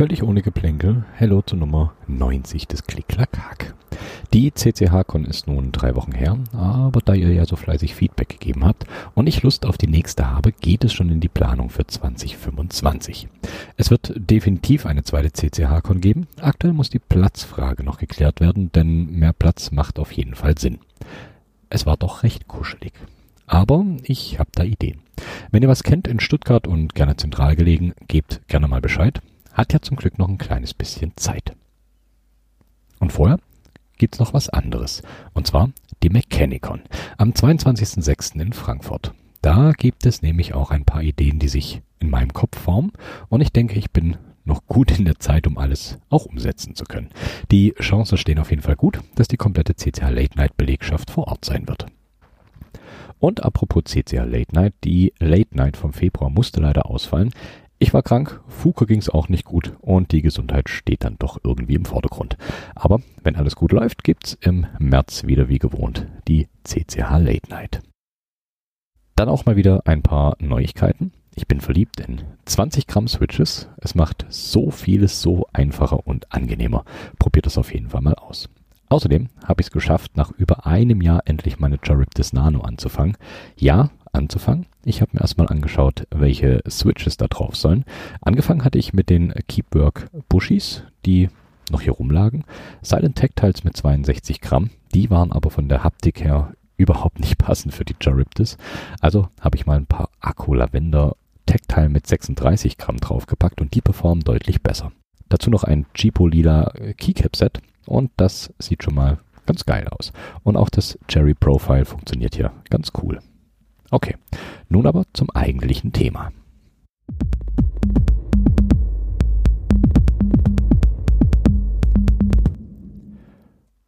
Völlig ohne Geplänkel, hello zur Nummer 90 des Klick-Klack-Hack. Die CCH-Con ist nun drei Wochen her, aber da ihr ja so fleißig Feedback gegeben habt und ich Lust auf die nächste habe, geht es schon in die Planung für 2025. Es wird definitiv eine zweite CCH-Con geben. Aktuell muss die Platzfrage noch geklärt werden, denn mehr Platz macht auf jeden Fall Sinn. Es war doch recht kuschelig. Aber ich habe da Ideen. Wenn ihr was kennt in Stuttgart und gerne zentral gelegen, gebt gerne mal Bescheid. Hat ja zum Glück noch ein kleines bisschen Zeit. Und vorher gibt's noch was anderes. Und zwar die Mechanicon am 22.06. in Frankfurt. Da gibt es nämlich auch ein paar Ideen, die sich in meinem Kopf formen. Und ich denke, ich bin noch gut in der Zeit, um alles auch umsetzen zu können. Die Chancen stehen auf jeden Fall gut, dass die komplette CCH Late Night Belegschaft vor Ort sein wird. Und apropos CCH Late Night, die Late Night vom Februar musste leider ausfallen. Ich war krank, Fuke ging's auch nicht gut und die Gesundheit steht dann doch irgendwie im Vordergrund. Aber wenn alles gut läuft, gibt's im März wieder wie gewohnt die CCH Late Night. Dann auch mal wieder ein paar Neuigkeiten. Ich bin verliebt in 20 Gramm Switches. Es macht so vieles so einfacher und angenehmer. Probiert das auf jeden Fall mal aus. Außerdem habe ich es geschafft, nach über einem Jahr endlich meine Charybdis Nano anzufangen. Ja, anzufangen. Ich habe mir erstmal angeschaut, welche Switches da drauf sollen. Angefangen hatte ich mit den Keepwork Bushies, die noch hier rumlagen. Silent Tactiles mit 62 Gramm. Die waren aber von der Haptik her überhaupt nicht passend für die Charybdis. Also habe ich mal ein paar Akku Lavender Tactile mit 36 Gramm draufgepackt und die performen deutlich besser. Dazu noch ein Cheapo Lila Keycap Set und das sieht schon mal ganz geil aus. Und auch das Cherry Profile funktioniert hier ganz cool. Okay, nun aber zum eigentlichen Thema.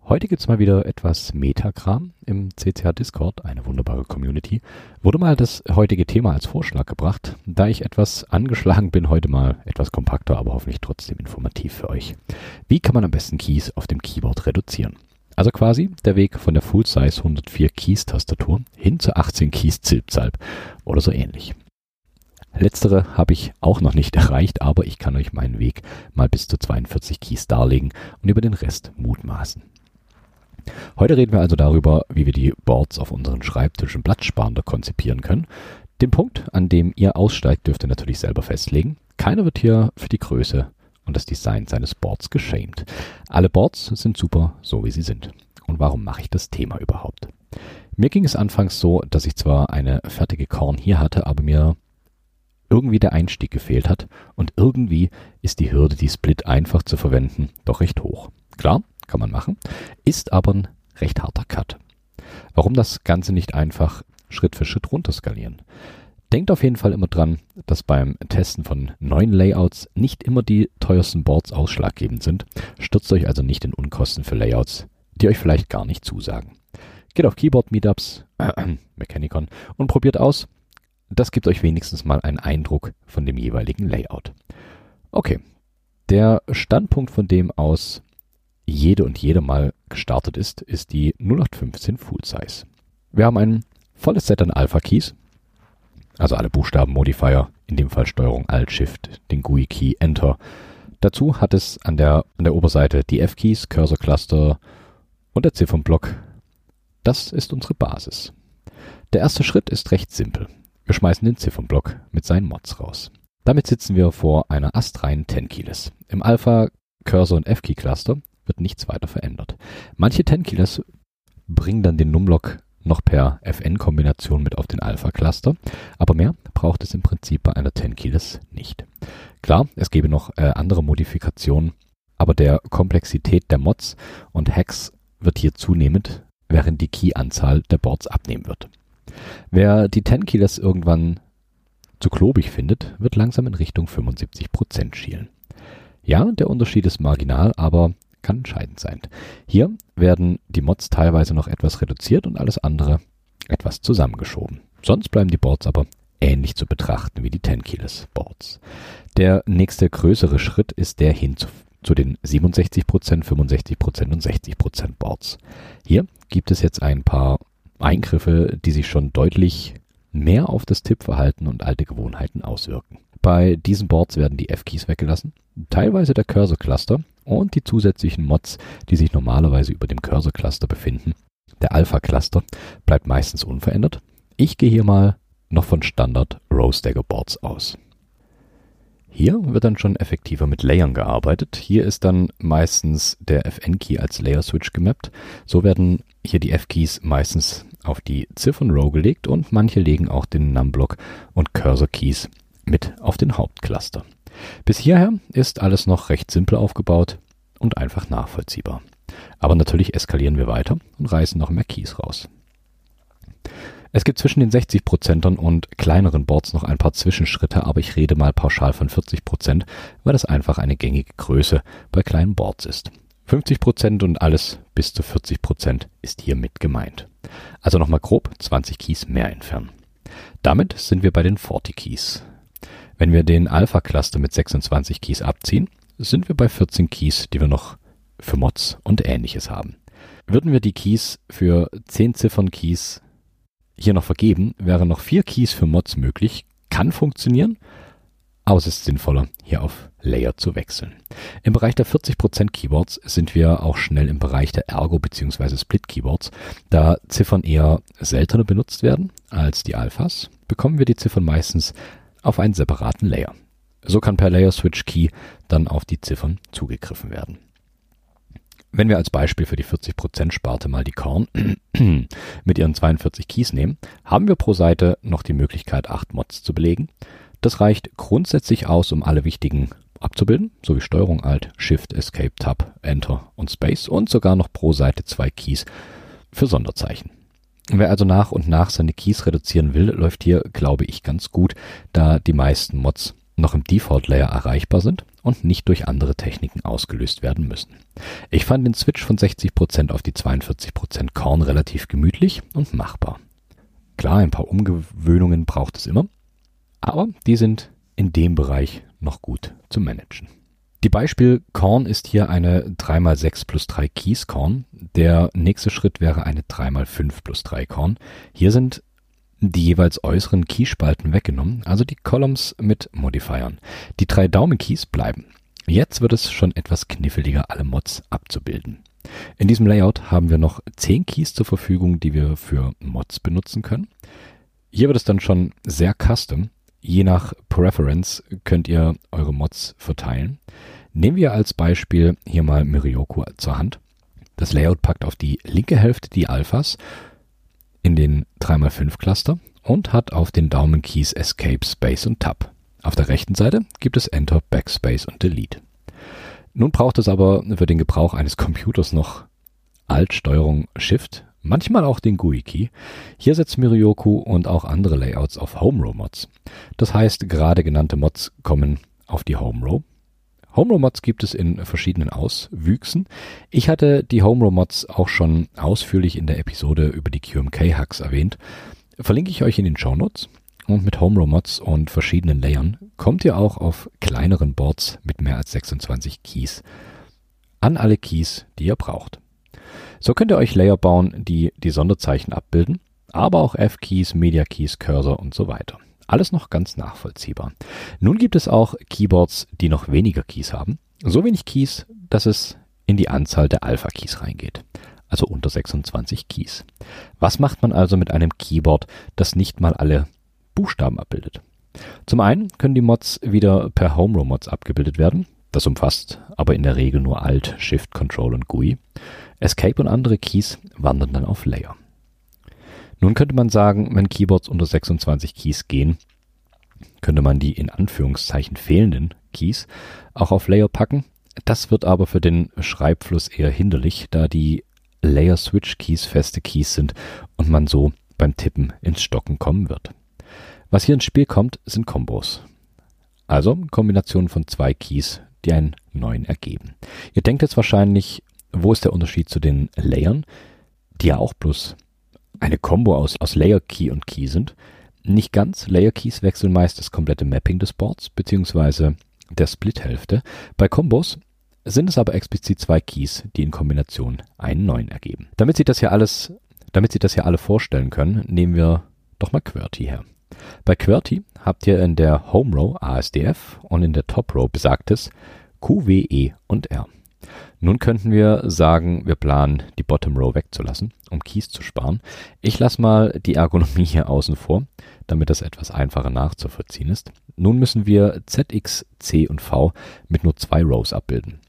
Heute gibt's mal wieder etwas Metagram im CCH Discord, eine wunderbare Community. Wurde mal das heutige Thema als Vorschlag gebracht, da ich etwas angeschlagen bin, heute mal etwas kompakter, aber hoffentlich trotzdem informativ für euch. Wie kann man am besten Keys auf dem Keyboard reduzieren? Also quasi der Weg von der Full-Size 104 Keys Tastatur hin zur 18 Keys Zilpzalp oder so ähnlich. Letztere habe ich auch noch nicht erreicht, aber ich kann euch meinen Weg mal bis zu 42 Keys darlegen und über den Rest mutmaßen. Heute reden wir also darüber, wie wir die Boards auf unseren Schreibtischen platzsparender konzipieren können. Den Punkt, an dem ihr aussteigt, dürft ihr natürlich selber festlegen. Keiner wird hier für die Größe und das Design seines Boards geschämt. Alle Boards sind super, so wie sie sind. Und warum mache ich das Thema überhaupt? Mir ging es anfangs so, dass ich zwar eine fertige Korn hier hatte, aber mir irgendwie der Einstieg gefehlt hat und irgendwie ist die Hürde, die Split einfach zu verwenden, doch recht hoch. Klar, kann man machen, ist aber ein recht harter Cut. Warum das Ganze nicht einfach Schritt für Schritt runterskalieren? Denkt auf jeden Fall immer dran, dass beim Testen von neuen Layouts nicht immer die teuersten Boards ausschlaggebend sind. Stürzt euch also nicht in Unkosten für Layouts, die euch vielleicht gar nicht zusagen. Geht auf Keyboard Meetups, äh, Mechanicon und probiert aus. Das gibt euch wenigstens mal einen Eindruck von dem jeweiligen Layout. Okay, der Standpunkt, von dem aus jede und jede mal gestartet ist, ist die 0815 Full Size. Wir haben ein volles Set an Alpha Keys, also alle Buchstaben Modifier, in dem Fall Steuerung Alt Shift, den GUI Key Enter. Dazu hat es an der, an der Oberseite die F-Keys, Cursor Cluster und der Ziffernblock. Das ist unsere Basis. Der erste Schritt ist recht simpel. Wir schmeißen den Ziffernblock mit seinen Mods raus. Damit sitzen wir vor einer astreinen 10 Keyless. Im Alpha, Cursor und F-Key Cluster wird nichts weiter verändert. Manche 10 Keyless bringen dann den Numlock noch per FN-Kombination mit auf den Alpha-Cluster, aber mehr braucht es im Prinzip bei einer 10 Keyless nicht. Klar, es gäbe noch äh, andere Modifikationen, aber der Komplexität der Mods und Hacks wird hier zunehmend, während die Key-Anzahl der Boards abnehmen wird. Wer die 10 Keyless irgendwann zu klobig findet, wird langsam in Richtung 75% schielen. Ja, der Unterschied ist marginal, aber kann entscheidend sein. Hier werden die Mods teilweise noch etwas reduziert und alles andere etwas zusammengeschoben. Sonst bleiben die Boards aber ähnlich zu betrachten wie die 10 Keyless Boards. Der nächste größere Schritt ist der hin zu, zu den 67%, 65% und 60% Boards. Hier gibt es jetzt ein paar Eingriffe, die sich schon deutlich mehr auf das Tippverhalten und alte Gewohnheiten auswirken. Bei diesen Boards werden die F-Keys weggelassen, teilweise der Cursor-Cluster und die zusätzlichen Mods, die sich normalerweise über dem Cursor-Cluster befinden. Der Alpha-Cluster bleibt meistens unverändert. Ich gehe hier mal noch von Standard Row Stagger Boards aus. Hier wird dann schon effektiver mit Layern gearbeitet. Hier ist dann meistens der FN-Key als Layer-Switch gemappt. So werden hier die F-Keys meistens auf die Ziffern-Row gelegt und manche legen auch den Numblock und Cursor-Keys mit auf den Hauptcluster. Bis hierher ist alles noch recht simpel aufgebaut und einfach nachvollziehbar. Aber natürlich eskalieren wir weiter und reißen noch mehr Keys raus. Es gibt zwischen den 60%ern und kleineren Boards noch ein paar Zwischenschritte, aber ich rede mal pauschal von 40%, weil das einfach eine gängige Größe bei kleinen Boards ist. 50% und alles bis zu 40% ist hier mit gemeint. Also nochmal grob 20 Keys mehr entfernen. Damit sind wir bei den 40 Keys. Wenn wir den Alpha-Cluster mit 26 Keys abziehen, sind wir bei 14 Keys, die wir noch für Mods und ähnliches haben. Würden wir die Keys für 10 Ziffern Keys hier noch vergeben, wären noch vier Keys für Mods möglich. Kann funktionieren, aber es ist sinnvoller, hier auf Layer zu wechseln. Im Bereich der 40% Keyboards sind wir auch schnell im Bereich der Ergo- bzw. Split-Keyboards. Da Ziffern eher seltener benutzt werden als die Alphas, bekommen wir die Ziffern meistens auf einen separaten Layer. So kann per Layer Switch Key dann auf die Ziffern zugegriffen werden. Wenn wir als Beispiel für die 40% Sparte mal die Korn mit ihren 42 Keys nehmen, haben wir pro Seite noch die Möglichkeit, 8 Mods zu belegen. Das reicht grundsätzlich aus, um alle wichtigen abzubilden, sowie Steuerung Alt, Shift, Escape, Tab, Enter und Space und sogar noch pro Seite zwei Keys für Sonderzeichen. Wer also nach und nach seine Keys reduzieren will, läuft hier, glaube ich, ganz gut, da die meisten Mods noch im Default Layer erreichbar sind und nicht durch andere Techniken ausgelöst werden müssen. Ich fand den Switch von 60% auf die 42% Korn relativ gemütlich und machbar. Klar, ein paar Umgewöhnungen braucht es immer, aber die sind in dem Bereich noch gut zu managen. Die Beispiel Korn ist hier eine 3x6 plus 3 Keys Korn. Der nächste Schritt wäre eine 3x5 plus 3 Korn. Hier sind die jeweils äußeren Keyspalten weggenommen, also die Columns mit Modifiern. Die drei Daumen-Keys bleiben. Jetzt wird es schon etwas kniffliger, alle Mods abzubilden. In diesem Layout haben wir noch zehn Keys zur Verfügung, die wir für Mods benutzen können. Hier wird es dann schon sehr custom. Je nach Preference könnt ihr eure Mods verteilen. Nehmen wir als Beispiel hier mal Mirioku zur Hand. Das Layout packt auf die linke Hälfte die Alphas in den 3x5 Cluster und hat auf den Daumenkeys Escape, Space und Tab. Auf der rechten Seite gibt es Enter, Backspace und Delete. Nun braucht es aber für den Gebrauch eines Computers noch Alt, Steuerung, Shift, manchmal auch den GUI-Key. Hier setzt Mirioku und auch andere Layouts auf Home Row Mods. Das heißt, gerade genannte Mods kommen auf die Home Row Home Row Mods gibt es in verschiedenen Auswüchsen. Ich hatte die Home Row Mods auch schon ausführlich in der Episode über die QMK Hacks erwähnt. Verlinke ich euch in den Show Notes. Und mit Home Row Mods und verschiedenen Layern kommt ihr auch auf kleineren Boards mit mehr als 26 Keys an alle Keys, die ihr braucht. So könnt ihr euch Layer bauen, die die Sonderzeichen abbilden, aber auch F-Keys, Media-Keys, Cursor und so weiter. Alles noch ganz nachvollziehbar. Nun gibt es auch Keyboards, die noch weniger Keys haben. So wenig Keys, dass es in die Anzahl der Alpha-Keys reingeht. Also unter 26 Keys. Was macht man also mit einem Keyboard, das nicht mal alle Buchstaben abbildet? Zum einen können die Mods wieder per Home Row Mods abgebildet werden. Das umfasst aber in der Regel nur Alt, Shift, Control und GUI. Escape und andere Keys wandern dann auf Layer. Nun könnte man sagen, wenn Keyboards unter 26 Keys gehen, könnte man die in Anführungszeichen fehlenden Keys auch auf Layer packen. Das wird aber für den Schreibfluss eher hinderlich, da die Layer Switch Keys feste Keys sind und man so beim Tippen ins Stocken kommen wird. Was hier ins Spiel kommt, sind Kombos. Also Kombinationen von zwei Keys, die einen neuen ergeben. Ihr denkt jetzt wahrscheinlich, wo ist der Unterschied zu den Layern, die ja auch bloß eine Combo aus, aus Layer Key und Key sind. Nicht ganz. Layer Keys wechseln meist das komplette Mapping des Boards beziehungsweise der Split-Hälfte. Bei Combos sind es aber explizit zwei Keys, die in Kombination einen neuen ergeben. Damit Sie das hier alles, damit Sie das hier alle vorstellen können, nehmen wir doch mal QWERTY her. Bei QWERTY habt ihr in der Home Row ASDF und in der Top Row besagtes Q, W, E und R. Nun könnten wir sagen, wir planen die Bottom Row wegzulassen, um Keys zu sparen. Ich lasse mal die Ergonomie hier außen vor, damit das etwas einfacher nachzuvollziehen ist. Nun müssen wir Z, X, C und V mit nur zwei Rows abbilden.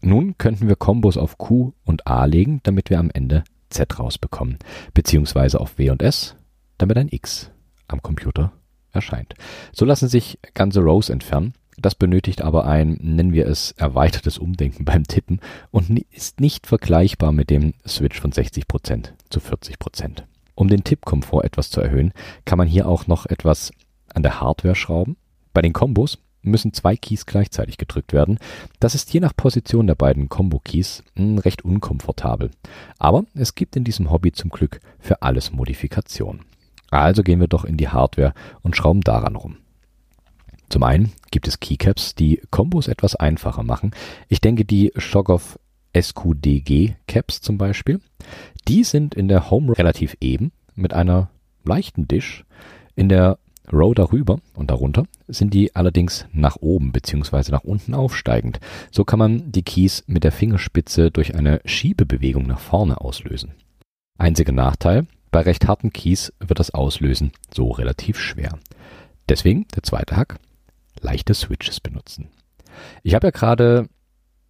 Nun könnten wir Kombos auf Q und A legen, damit wir am Ende Z rausbekommen, beziehungsweise auf W und S, damit ein X am Computer erscheint. So lassen sich ganze Rows entfernen. Das benötigt aber ein, nennen wir es, erweitertes Umdenken beim Tippen und ist nicht vergleichbar mit dem Switch von 60% zu 40%. Um den Tippkomfort etwas zu erhöhen, kann man hier auch noch etwas an der Hardware schrauben. Bei den Kombos müssen zwei Keys gleichzeitig gedrückt werden. Das ist je nach Position der beiden Combo-Keys hm, recht unkomfortabel. Aber es gibt in diesem Hobby zum Glück für alles Modifikationen. Also gehen wir doch in die Hardware und schrauben daran rum. Zum einen gibt es Keycaps, die Kombos etwas einfacher machen. Ich denke die Shoggoth SQDG Caps zum Beispiel. Die sind in der Home relativ eben mit einer leichten Dish. In der Row darüber und darunter sind die allerdings nach oben bzw. nach unten aufsteigend. So kann man die Keys mit der Fingerspitze durch eine Schiebebewegung nach vorne auslösen. Einziger Nachteil, bei recht harten Keys wird das Auslösen so relativ schwer. Deswegen der zweite Hack, leichte Switches benutzen. Ich habe ja gerade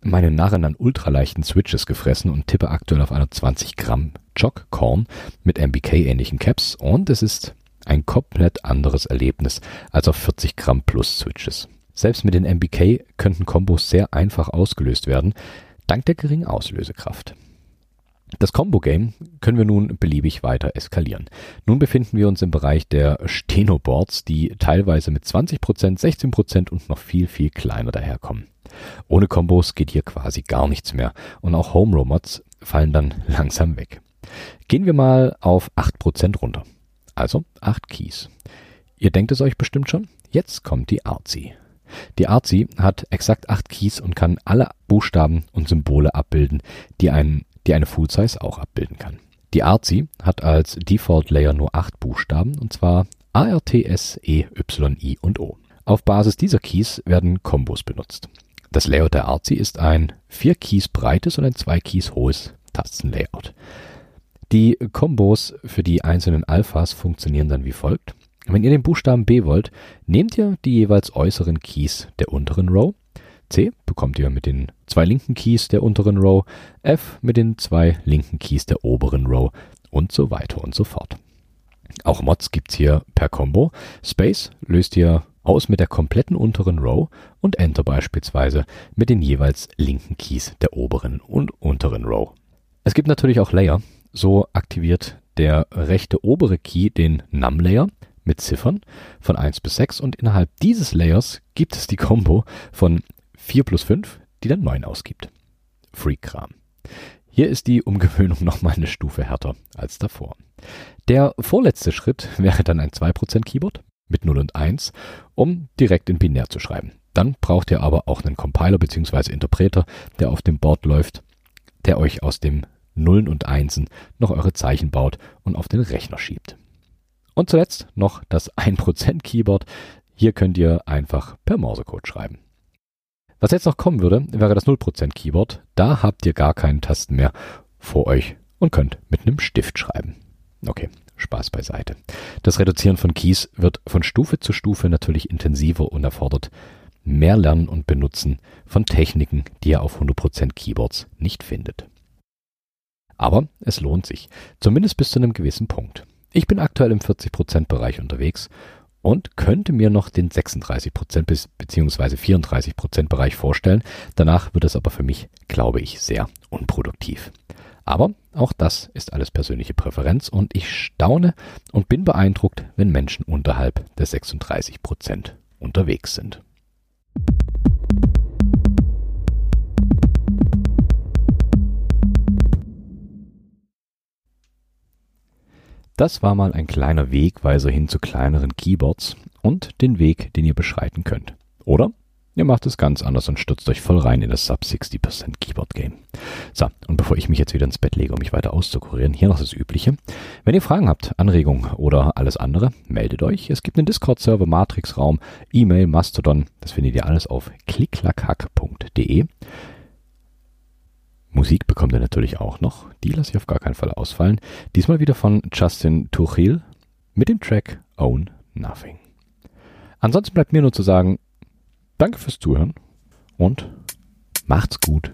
meine Narren an ultraleichten Switches gefressen und tippe aktuell auf einer 20 Gramm Jock Corn mit MBK-ähnlichen Caps und es ist ein komplett anderes Erlebnis als auf 40 Gramm plus Switches. Selbst mit den MBK könnten Kombos sehr einfach ausgelöst werden, dank der geringen Auslösekraft. Das Combo-Game können wir nun beliebig weiter eskalieren. Nun befinden wir uns im Bereich der Stenoboards, die teilweise mit 20%, 16% und noch viel, viel kleiner daherkommen. Ohne Kombos geht hier quasi gar nichts mehr und auch Home-Row-Mods fallen dann langsam weg. Gehen wir mal auf 8% runter. Also 8 Keys. Ihr denkt es euch bestimmt schon? Jetzt kommt die Artsy. Die Artsy hat exakt 8 Keys und kann alle Buchstaben und Symbole abbilden, die einen die eine Full Size auch abbilden kann. Die Artsy hat als Default Layer nur acht Buchstaben und zwar A, R, T, S, E, Y, I und O. Auf Basis dieser Keys werden Kombos benutzt. Das Layout der Artsy ist ein vier Keys breites und ein zwei Keys hohes Tastenlayout. Die Kombos für die einzelnen Alphas funktionieren dann wie folgt. Wenn ihr den Buchstaben B wollt, nehmt ihr die jeweils äußeren Keys der unteren Row C bekommt ihr mit den zwei linken Keys der unteren Row, F mit den zwei linken Keys der oberen Row und so weiter und so fort. Auch Mods gibt's hier per Combo. Space löst ihr aus mit der kompletten unteren Row und Enter beispielsweise mit den jeweils linken Keys der oberen und unteren Row. Es gibt natürlich auch Layer. So aktiviert der rechte obere Key den Num Layer mit Ziffern von 1 bis 6 und innerhalb dieses Layers gibt es die Combo von 4 plus 5, die dann 9 ausgibt. Freak-Kram. Hier ist die Umgewöhnung nochmal eine Stufe härter als davor. Der vorletzte Schritt wäre dann ein 2% Keyboard mit 0 und 1, um direkt in binär zu schreiben. Dann braucht ihr aber auch einen Compiler bzw. Interpreter, der auf dem Board läuft, der euch aus dem Nullen und Einsen noch eure Zeichen baut und auf den Rechner schiebt. Und zuletzt noch das 1% Keyboard. Hier könnt ihr einfach per Morsecode schreiben. Was jetzt noch kommen würde, wäre das 0% Keyboard. Da habt ihr gar keinen Tasten mehr vor euch und könnt mit einem Stift schreiben. Okay, Spaß beiseite. Das Reduzieren von Keys wird von Stufe zu Stufe natürlich intensiver und erfordert mehr Lernen und Benutzen von Techniken, die ihr auf 100% Keyboards nicht findet. Aber es lohnt sich, zumindest bis zu einem gewissen Punkt. Ich bin aktuell im 40% Bereich unterwegs und könnte mir noch den 36% bis, beziehungsweise 34% Bereich vorstellen. Danach wird es aber für mich, glaube ich, sehr unproduktiv. Aber auch das ist alles persönliche Präferenz und ich staune und bin beeindruckt, wenn Menschen unterhalb der 36% unterwegs sind. Das war mal ein kleiner Wegweiser hin zu kleineren Keyboards und den Weg, den ihr beschreiten könnt. Oder Ihr macht es ganz anders und stürzt euch voll rein in das Sub 60% Keyboard Game. So, und bevor ich mich jetzt wieder ins Bett lege, um mich weiter auszukurieren, hier noch das Übliche. Wenn ihr Fragen habt, Anregungen oder alles andere, meldet euch. Es gibt einen Discord-Server, Matrix-Raum, E-Mail, Mastodon. Das findet ihr alles auf klicklackhack.de. Musik bekommt ihr natürlich auch noch. Die lasse ich auf gar keinen Fall ausfallen. Diesmal wieder von Justin Tuchil mit dem Track Own Nothing. Ansonsten bleibt mir nur zu sagen, danke fürs Zuhören und macht's gut.